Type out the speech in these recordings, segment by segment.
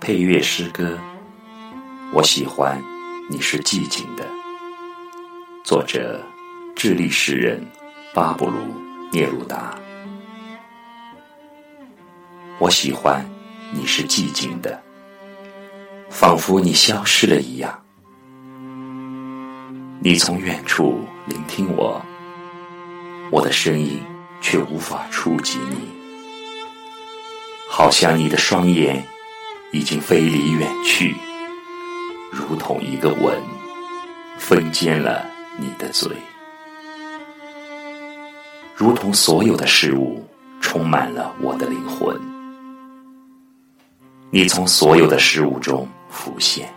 配乐诗歌，我喜欢你是寂静的。作者：智利诗人巴布鲁聂鲁达。我喜欢你是寂静的，仿佛你消失了一样。你从远处聆听我，我的声音却无法触及你，好像你的双眼已经飞离远去，如同一个吻封缄了你的嘴，如同所有的事物充满了我的灵魂。你从所有的事物中浮现，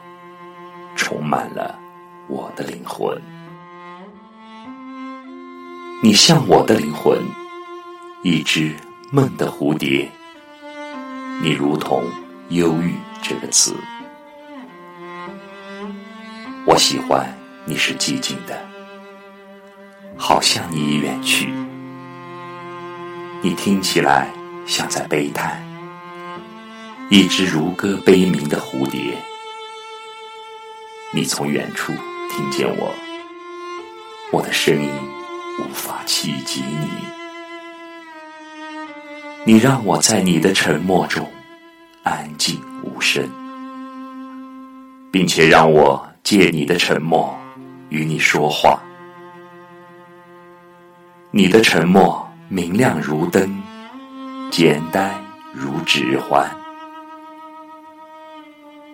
充满了。我的灵魂，你像我的灵魂，一只梦的蝴蝶。你如同忧郁这个词，我喜欢你是寂静的，好像你已远去。你听起来像在悲叹，一只如歌悲鸣的蝴蝶。你从远处。听见我，我的声音无法企及你。你让我在你的沉默中安静无声，并且让我借你的沉默与你说话。你的沉默明亮如灯，简单如指环。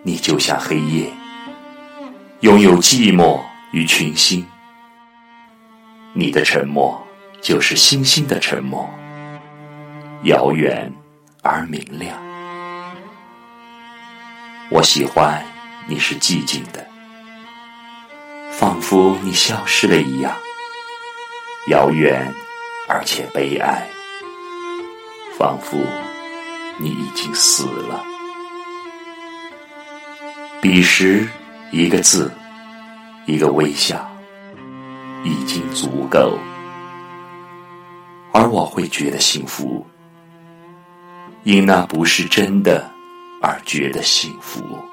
你就像黑夜。拥有寂寞与群星，你的沉默就是星星的沉默，遥远而明亮。我喜欢你是寂静的，仿佛你消失了一样，遥远而且悲哀，仿佛你已经死了。彼时。一个字，一个微笑，已经足够，而我会觉得幸福，因那不是真的而觉得幸福。